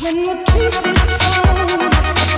When the truth is so